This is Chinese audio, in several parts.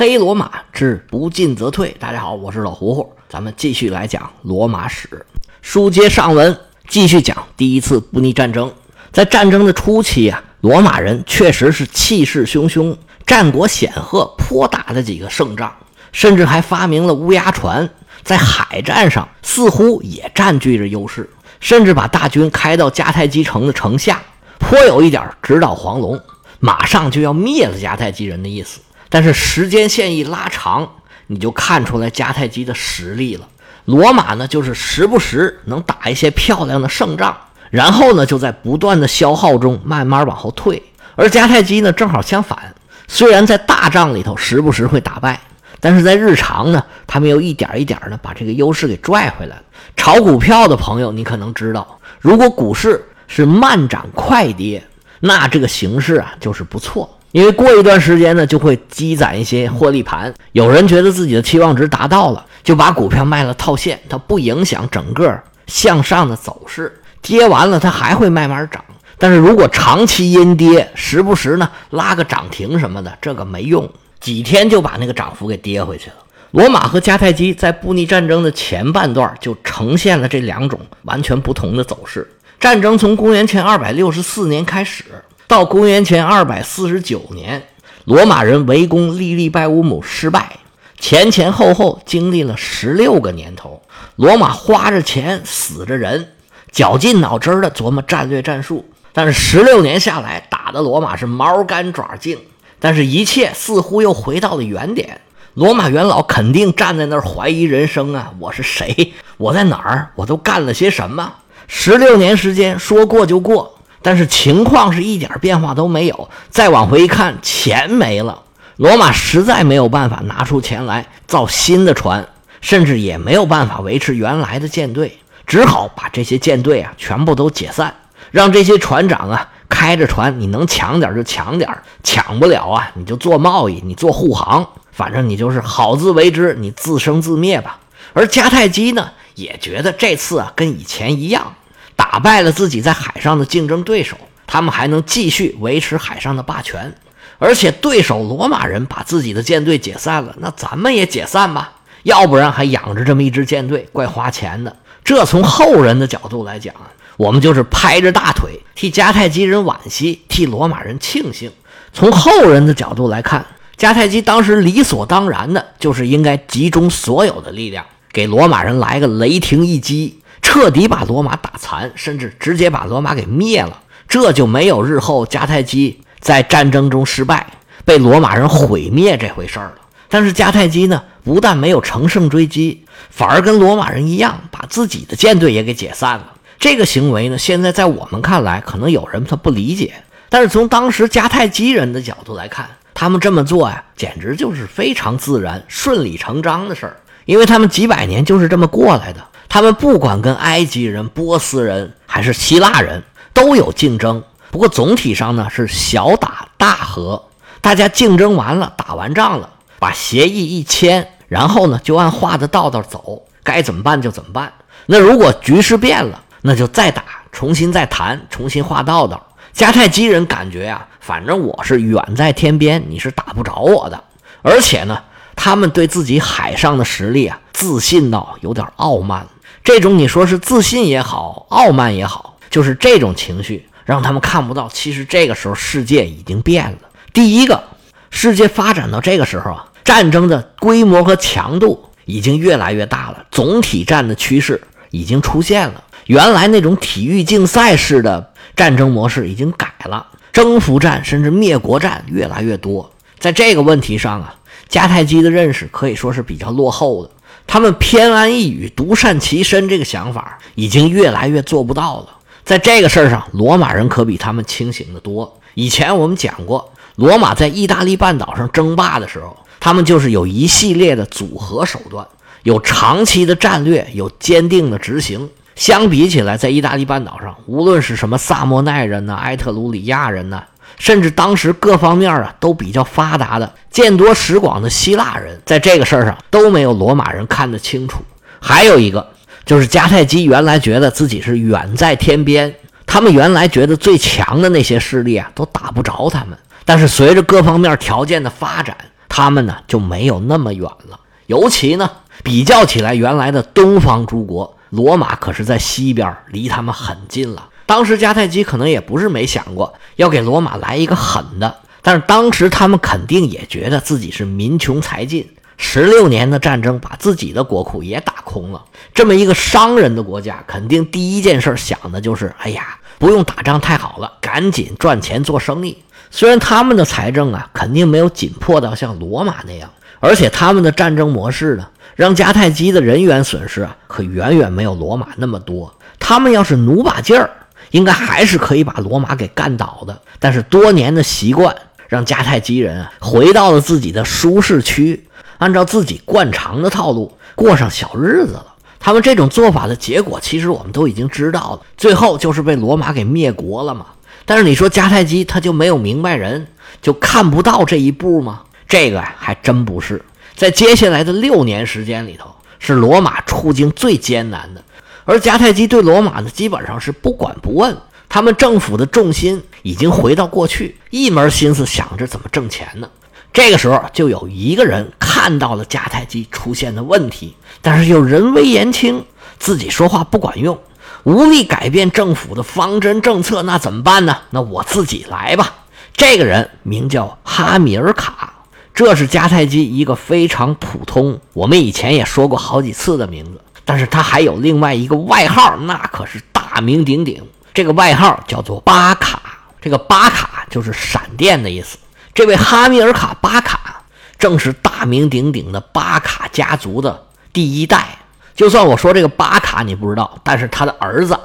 黑罗马之不进则退。大家好，我是老胡胡，咱们继续来讲罗马史。书接上文，继续讲第一次布匿战争。在战争的初期啊，罗马人确实是气势汹汹，战果显赫，颇打了几个胜仗，甚至还发明了乌鸦船，在海战上似乎也占据着优势，甚至把大军开到迦太基城的城下，颇有一点直捣黄龙，马上就要灭了迦太基人的意思。但是时间线一拉长，你就看出来迦太基的实力了。罗马呢，就是时不时能打一些漂亮的胜仗，然后呢，就在不断的消耗中慢慢往后退。而迦太基呢，正好相反，虽然在大仗里头时不时会打败，但是在日常呢，他们又一点一点的把这个优势给拽回来了。炒股票的朋友，你可能知道，如果股市是慢涨快跌，那这个形势啊，就是不错。因为过一段时间呢，就会积攒一些获利盘。有人觉得自己的期望值达到了，就把股票卖了套现，它不影响整个向上的走势。跌完了，它还会慢慢涨。但是如果长期阴跌，时不时呢拉个涨停什么的，这个没用，几天就把那个涨幅给跌回去了。罗马和迦太基在布匿战争的前半段就呈现了这两种完全不同的走势。战争从公元前二百六十四年开始。到公元前二百四十九年，罗马人围攻利利拜乌姆失败，前前后后经历了十六个年头。罗马花着钱，死着人，绞尽脑汁的琢磨战略战术。但是十六年下来，打的罗马是毛干爪净。但是，一切似乎又回到了原点。罗马元老肯定站在那儿怀疑人生啊！我是谁？我在哪儿？我都干了些什么？十六年时间，说过就过。但是情况是一点变化都没有。再往回一看，钱没了，罗马实在没有办法拿出钱来造新的船，甚至也没有办法维持原来的舰队，只好把这些舰队啊全部都解散，让这些船长啊开着船，你能抢点就抢点，抢不了啊你就做贸易，你做护航，反正你就是好自为之，你自生自灭吧。而迦太基呢，也觉得这次啊跟以前一样。打败了自己在海上的竞争对手，他们还能继续维持海上的霸权。而且对手罗马人把自己的舰队解散了，那咱们也解散吧，要不然还养着这么一支舰队，怪花钱的。这从后人的角度来讲，我们就是拍着大腿替迦太基人惋惜，替罗马人庆幸。从后人的角度来看，迦太基当时理所当然的就是应该集中所有的力量，给罗马人来个雷霆一击。彻底把罗马打残，甚至直接把罗马给灭了，这就没有日后迦太基在战争中失败、被罗马人毁灭这回事儿了。但是迦太基呢，不但没有乘胜追击，反而跟罗马人一样，把自己的舰队也给解散了。这个行为呢，现在在我们看来，可能有人他不理解，但是从当时迦太基人的角度来看，他们这么做呀，简直就是非常自然、顺理成章的事儿，因为他们几百年就是这么过来的。他们不管跟埃及人、波斯人还是希腊人都有竞争，不过总体上呢是小打大和，大家竞争完了，打完仗了，把协议一签，然后呢就按画的道道走，该怎么办就怎么办。那如果局势变了，那就再打，重新再谈，重新画道道。迦太基人感觉呀，反正我是远在天边，你是打不着我的，而且呢，他们对自己海上的实力啊，自信到有点傲慢。这种你说是自信也好，傲慢也好，就是这种情绪让他们看不到。其实这个时候世界已经变了。第一个，世界发展到这个时候啊，战争的规模和强度已经越来越大了，总体战的趋势已经出现了。原来那种体育竞赛式的战争模式已经改了，征服战甚至灭国战越来越多。在这个问题上啊，迦太基的认识可以说是比较落后的。他们偏安一隅、独善其身这个想法已经越来越做不到了。在这个事儿上，罗马人可比他们清醒的多。以前我们讲过，罗马在意大利半岛上争霸的时候，他们就是有一系列的组合手段，有长期的战略，有坚定的执行。相比起来，在意大利半岛上，无论是什么萨莫奈人呢、埃特鲁里亚人呢。甚至当时各方面啊都比较发达的、见多识广的希腊人，在这个事儿上都没有罗马人看得清楚。还有一个就是迦太基原来觉得自己是远在天边，他们原来觉得最强的那些势力啊都打不着他们。但是随着各方面条件的发展，他们呢就没有那么远了。尤其呢，比较起来，原来的东方诸国，罗马可是在西边，离他们很近了。当时迦太基可能也不是没想过要给罗马来一个狠的，但是当时他们肯定也觉得自己是民穷财尽，十六年的战争把自己的国库也打空了。这么一个商人的国家，肯定第一件事想的就是：哎呀，不用打仗太好了，赶紧赚钱做生意。虽然他们的财政啊，肯定没有紧迫到像罗马那样，而且他们的战争模式呢，让迦太基的人员损失啊，可远远没有罗马那么多。他们要是努把劲儿。应该还是可以把罗马给干倒的，但是多年的习惯让迦太基人啊回到了自己的舒适区，按照自己惯常的套路过上小日子了。他们这种做法的结果，其实我们都已经知道了，最后就是被罗马给灭国了嘛。但是你说迦太基他就没有明白人，就看不到这一步吗？这个还真不是。在接下来的六年时间里头，是罗马处境最艰难的。而迦太基对罗马呢，基本上是不管不问。他们政府的重心已经回到过去，一门心思想着怎么挣钱呢。这个时候，就有一个人看到了迦太基出现的问题，但是又人微言轻，自己说话不管用，无力改变政府的方针政策，那怎么办呢？那我自己来吧。这个人名叫哈米尔卡，这是迦太基一个非常普通，我们以前也说过好几次的名字。但是他还有另外一个外号，那可是大名鼎鼎。这个外号叫做巴卡，这个巴卡就是闪电的意思。这位哈米尔卡巴卡正是大名鼎鼎的巴卡家族的第一代。就算我说这个巴卡你不知道，但是他的儿子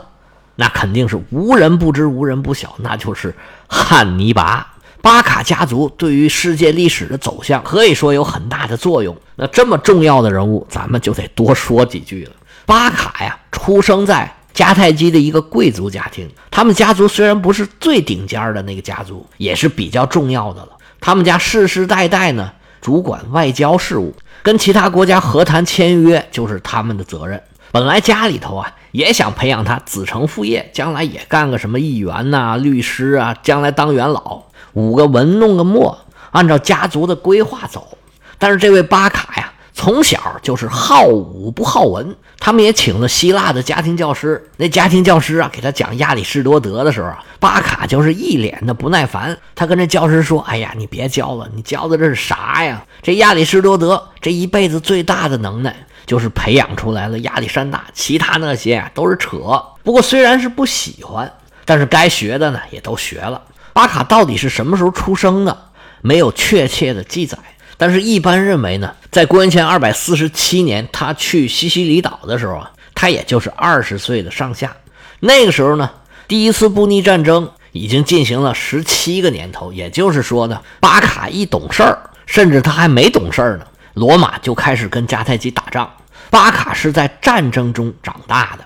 那肯定是无人不知、无人不晓，那就是汉尼拔。巴卡家族对于世界历史的走向可以说有很大的作用。那这么重要的人物，咱们就得多说几句了。巴卡呀，出生在迦太基的一个贵族家庭。他们家族虽然不是最顶尖的那个家族，也是比较重要的了。他们家世世代代呢，主管外交事务，跟其他国家和谈签约就是他们的责任。本来家里头啊，也想培养他子承父业，将来也干个什么议员呐、律师啊，将来当元老。舞个文，弄个墨，按照家族的规划走。但是这位巴卡呀，从小就是好武不好文。他们也请了希腊的家庭教师。那家庭教师啊，给他讲亚里士多德的时候啊，巴卡就是一脸的不耐烦。他跟这教师说：“哎呀，你别教了，你教的这是啥呀？这亚里士多德这一辈子最大的能耐，就是培养出来了亚历山大，其他那些都是扯。不过虽然是不喜欢，但是该学的呢，也都学了。”巴卡到底是什么时候出生的？没有确切的记载，但是一般认为呢，在公元前二百四十七年，他去西西里岛的时候啊，他也就是二十岁的上下。那个时候呢，第一次布匿战争已经进行了十七个年头，也就是说呢，巴卡一懂事儿，甚至他还没懂事儿呢，罗马就开始跟迦太基打仗。巴卡是在战争中长大的。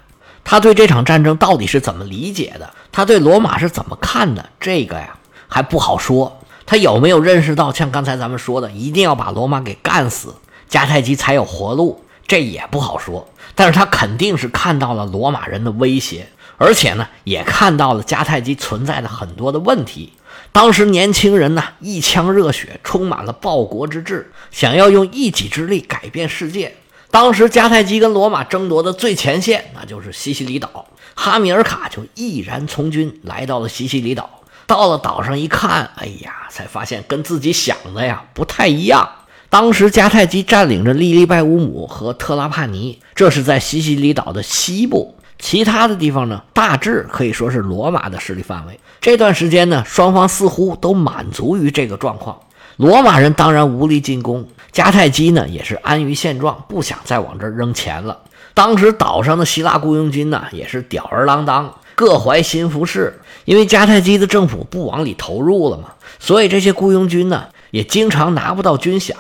他对这场战争到底是怎么理解的？他对罗马是怎么看的？这个呀还不好说。他有没有认识到，像刚才咱们说的，一定要把罗马给干死，迦太基才有活路？这也不好说。但是他肯定是看到了罗马人的威胁，而且呢，也看到了迦太基存在的很多的问题。当时年轻人呢，一腔热血，充满了报国之志，想要用一己之力改变世界。当时迦太基跟罗马争夺的最前线，那就是西西里岛。哈米尔卡就毅然从军，来到了西西里岛。到了岛上一看，哎呀，才发现跟自己想的呀不太一样。当时迦太基占领着利利拜乌姆和特拉帕尼，这是在西西里岛的西部。其他的地方呢，大致可以说是罗马的势力范围。这段时间呢，双方似乎都满足于这个状况。罗马人当然无力进攻。迦太基呢也是安于现状，不想再往这儿扔钱了。当时岛上的希腊雇佣军呢也是吊儿郎当，各怀心腹事。因为迦太基的政府不往里投入了嘛，所以这些雇佣军呢也经常拿不到军饷，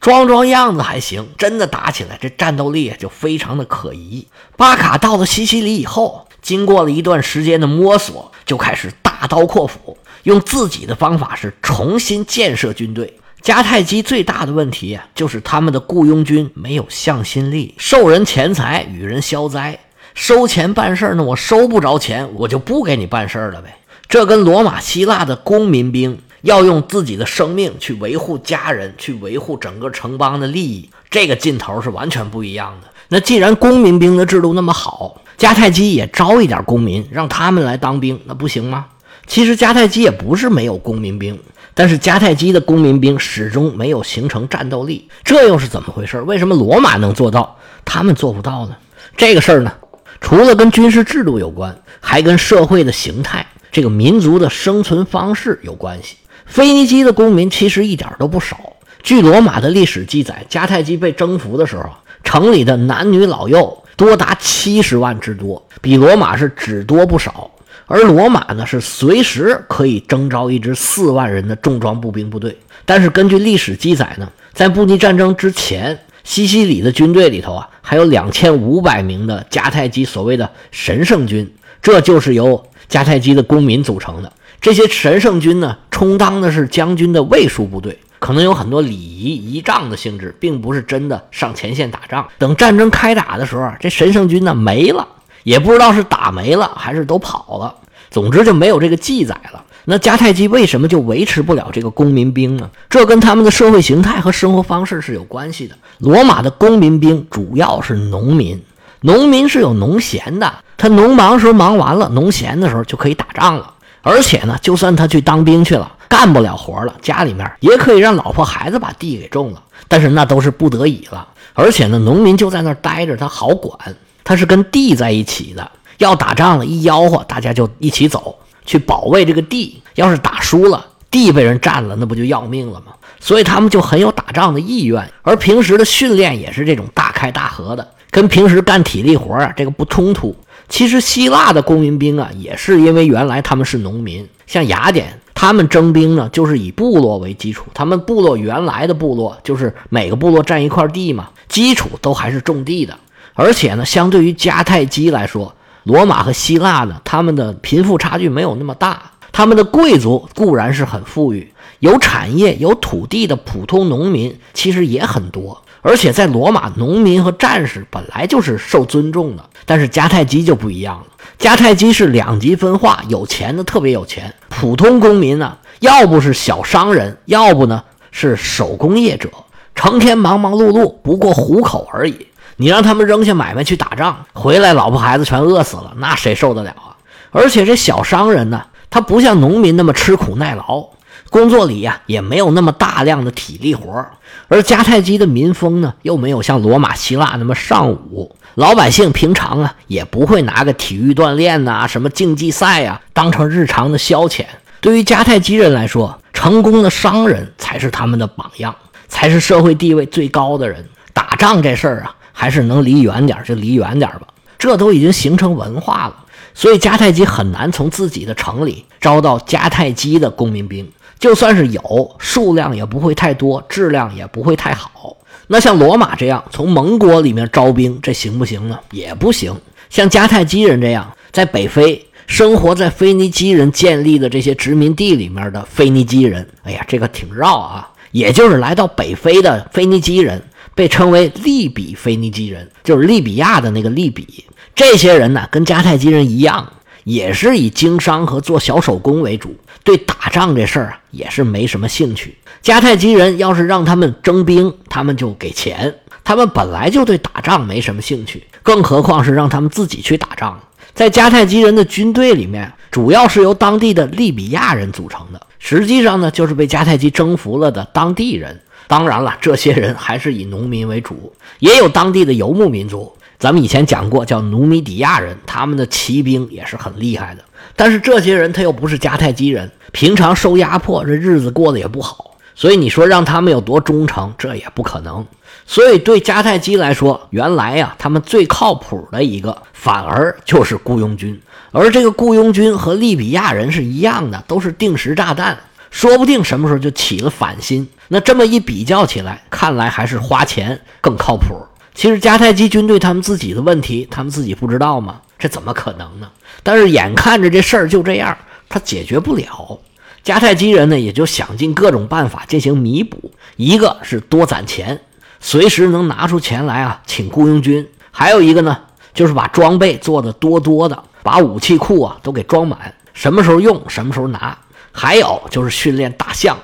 装装样子还行，真的打起来这战斗力就非常的可疑。巴卡到了西西里以后，经过了一段时间的摸索，就开始大刀阔斧，用自己的方法是重新建设军队。迦太基最大的问题啊，就是他们的雇佣军没有向心力，受人钱财与人消灾，收钱办事呢，我收不着钱，我就不给你办事了呗。这跟罗马、希腊的公民兵要用自己的生命去维护家人，去维护整个城邦的利益，这个劲头是完全不一样的。那既然公民兵的制度那么好，迦太基也招一点公民，让他们来当兵，那不行吗？其实迦太基也不是没有公民兵，但是迦太基的公民兵始终没有形成战斗力，这又是怎么回事？为什么罗马能做到，他们做不到呢？这个事儿呢，除了跟军事制度有关，还跟社会的形态、这个民族的生存方式有关系。腓尼基的公民其实一点都不少，据罗马的历史记载，迦太基被征服的时候，城里的男女老幼多达七十万之多，比罗马是只多不少。而罗马呢，是随时可以征召一支四万人的重装步兵部队。但是根据历史记载呢，在布匿战争之前，西西里的军队里头啊，还有两千五百名的迦太基所谓的神圣军，这就是由迦太基的公民组成的。这些神圣军呢，充当的是将军的卫戍部队，可能有很多礼仪仪仗的性质，并不是真的上前线打仗。等战争开打的时候，这神圣军呢没了。也不知道是打没了还是都跑了，总之就没有这个记载了。那迦太基为什么就维持不了这个公民兵呢？这跟他们的社会形态和生活方式是有关系的。罗马的公民兵主要是农民，农民是有农闲的，他农忙时候忙完了，农闲的时候就可以打仗了。而且呢，就算他去当兵去了，干不了活了，家里面也可以让老婆孩子把地给种了，但是那都是不得已了。而且呢，农民就在那儿待着，他好管。他是跟地在一起的，要打仗了，一吆喝，大家就一起走去保卫这个地。要是打输了，地被人占了，那不就要命了吗？所以他们就很有打仗的意愿，而平时的训练也是这种大开大合的，跟平时干体力活啊这个不冲突。其实希腊的公民兵啊，也是因为原来他们是农民，像雅典，他们征兵呢就是以部落为基础，他们部落原来的部落就是每个部落占一块地嘛，基础都还是种地的。而且呢，相对于迦太基来说，罗马和希腊呢，他们的贫富差距没有那么大。他们的贵族固然是很富裕，有产业、有土地的普通农民其实也很多。而且在罗马，农民和战士本来就是受尊重的。但是迦太基就不一样了，迦太基是两极分化，有钱的特别有钱，普通公民呢，要不是小商人，要不呢是手工业者，成天忙忙碌碌，不过糊口而已。你让他们扔下买卖去打仗，回来老婆孩子全饿死了，那谁受得了啊？而且这小商人呢，他不像农民那么吃苦耐劳，工作里呀也没有那么大量的体力活而迦太基的民风呢，又没有像罗马、希腊那么尚武，老百姓平常啊也不会拿个体育锻炼呐、什么竞技赛呀当成日常的消遣。对于迦太基人来说，成功的商人才是他们的榜样，才是社会地位最高的人。打仗这事儿啊。还是能离远点就离远点吧，这都已经形成文化了，所以迦太基很难从自己的城里招到迦太基的公民兵，就算是有，数量也不会太多，质量也不会太好。那像罗马这样从盟国里面招兵，这行不行呢？也不行。像迦太基人这样在北非生活在腓尼基人建立的这些殖民地里面的腓尼基人，哎呀，这个挺绕啊，也就是来到北非的腓尼基人。被称为利比腓尼基人，就是利比亚的那个利比。这些人呢，跟迦太基人一样，也是以经商和做小手工为主，对打仗这事儿啊，也是没什么兴趣。迦太基人要是让他们征兵，他们就给钱。他们本来就对打仗没什么兴趣，更何况是让他们自己去打仗。在迦太基人的军队里面，主要是由当地的利比亚人组成的，实际上呢，就是被迦太基征服了的当地人。当然了，这些人还是以农民为主，也有当地的游牧民族。咱们以前讲过，叫努米底亚人，他们的骑兵也是很厉害的。但是这些人他又不是迦太基人，平常受压迫，这日子过得也不好。所以你说让他们有多忠诚，这也不可能。所以对迦太基来说，原来呀，他们最靠谱的一个，反而就是雇佣军。而这个雇佣军和利比亚人是一样的，都是定时炸弹。说不定什么时候就起了反心。那这么一比较起来，看来还是花钱更靠谱。其实迦太基军队他们自己的问题，他们自己不知道吗？这怎么可能呢？但是眼看着这事儿就这样，他解决不了。迦太基人呢，也就想尽各种办法进行弥补。一个是多攒钱，随时能拿出钱来啊，请雇佣军；还有一个呢，就是把装备做的多多的，把武器库啊都给装满，什么时候用什么时候拿。还有就是训练大象。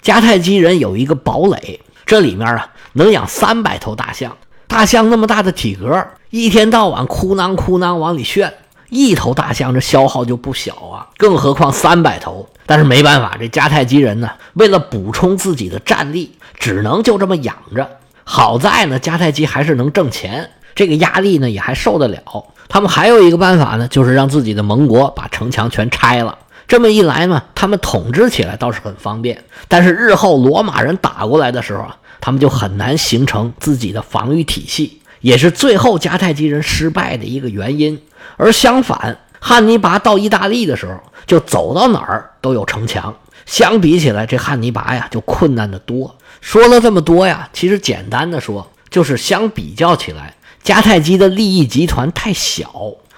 迦太基人有一个堡垒，这里面啊能养三百头大象。大象那么大的体格，一天到晚哭囔哭囔往里炫，一头大象这消耗就不小啊，更何况三百头。但是没办法，这迦太基人呢，为了补充自己的战力，只能就这么养着。好在呢，迦太基还是能挣钱，这个压力呢也还受得了。他们还有一个办法呢，就是让自己的盟国把城墙全拆了。这么一来呢，他们统治起来倒是很方便。但是日后罗马人打过来的时候啊，他们就很难形成自己的防御体系，也是最后迦太基人失败的一个原因。而相反，汉尼拔到意大利的时候，就走到哪儿都有城墙。相比起来，这汉尼拔呀就困难的多。说了这么多呀，其实简单的说，就是相比较起来，迦太基的利益集团太小，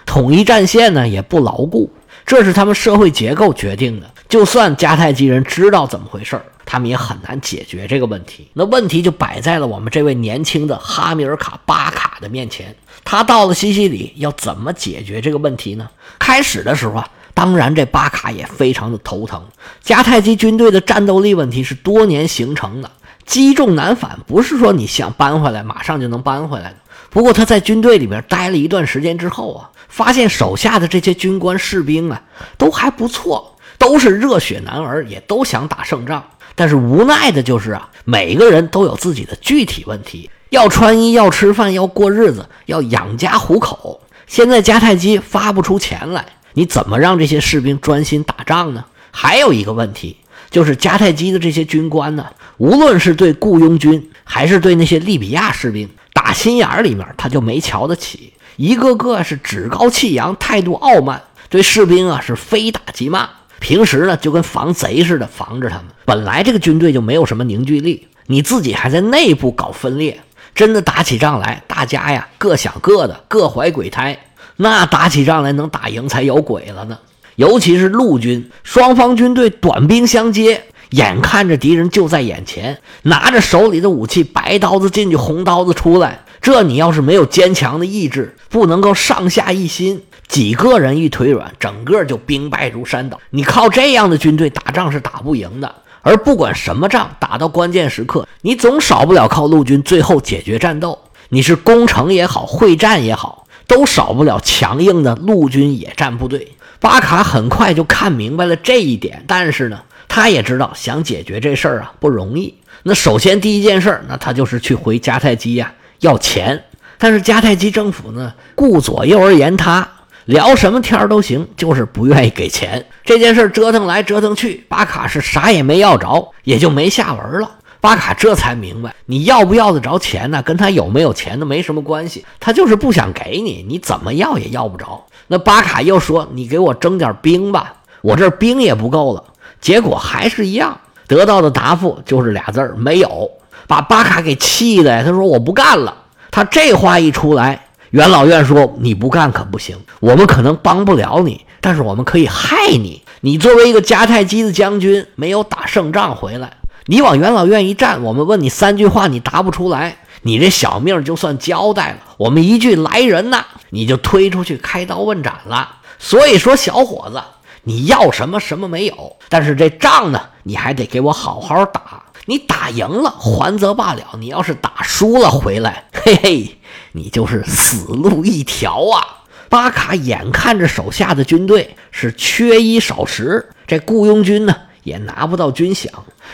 统一战线呢也不牢固，这是他们社会结构决定的。就算迦太基人知道怎么回事儿，他们也很难解决这个问题。那问题就摆在了我们这位年轻的哈米尔卡巴卡的面前。他到了西西里，要怎么解决这个问题呢？开始的时候啊，当然这巴卡也非常的头疼。迦太基军队的战斗力问题是多年形成的，积重难返，不是说你想搬回来马上就能搬回来的。不过他在军队里边待了一段时间之后啊，发现手下的这些军官士兵啊都还不错，都是热血男儿，也都想打胜仗。但是无奈的就是啊，每个人都有自己的具体问题。要穿衣，要吃饭，要过日子，要养家糊口。现在迦太基发不出钱来，你怎么让这些士兵专心打仗呢？还有一个问题，就是迦太基的这些军官呢，无论是对雇佣军，还是对那些利比亚士兵，打心眼里面他就没瞧得起，一个个是趾高气扬，态度傲慢，对士兵啊是非打即骂。平时呢就跟防贼似的防着他们。本来这个军队就没有什么凝聚力，你自己还在内部搞分裂。真的打起仗来，大家呀各想各的，各怀鬼胎。那打起仗来能打赢才有鬼了呢。尤其是陆军，双方军队短兵相接，眼看着敌人就在眼前，拿着手里的武器，白刀子进去，红刀子出来。这你要是没有坚强的意志，不能够上下一心，几个人一腿软，整个就兵败如山倒。你靠这样的军队打仗是打不赢的。而不管什么仗，打到关键时刻，你总少不了靠陆军最后解决战斗。你是攻城也好，会战也好，都少不了强硬的陆军野战部队。巴卡很快就看明白了这一点，但是呢，他也知道想解决这事儿啊不容易。那首先第一件事儿，那他就是去回迦太基呀要钱。但是迦太基政府呢，顾左右而言他。聊什么天都行，就是不愿意给钱。这件事折腾来折腾去，巴卡是啥也没要着，也就没下文了。巴卡这才明白，你要不要得着钱呢？跟他有没有钱的没什么关系，他就是不想给你，你怎么要也要不着。那巴卡又说：“你给我征点兵吧，我这兵也不够了。”结果还是一样，得到的答复就是俩字儿：没有。把巴卡给气的，他说：“我不干了。”他这话一出来。元老院说：“你不干可不行，我们可能帮不了你，但是我们可以害你。你作为一个迦太基的将军，没有打胜仗回来，你往元老院一站，我们问你三句话，你答不出来，你这小命就算交代了。我们一句来人呐，你就推出去开刀问斩了。所以说，小伙子，你要什么什么没有，但是这仗呢，你还得给我好好打。你打赢了还则罢了，你要是打输了回来，嘿嘿。”你就是死路一条啊！巴卡眼看着手下的军队是缺衣少食，这雇佣军呢也拿不到军饷。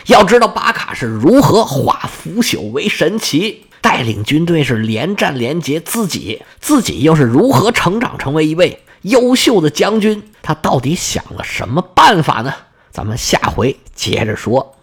要知道巴卡是如何化腐朽为神奇，带领军队是连战连捷，自己自己又是如何成长成为一位优秀的将军？他到底想了什么办法呢？咱们下回接着说。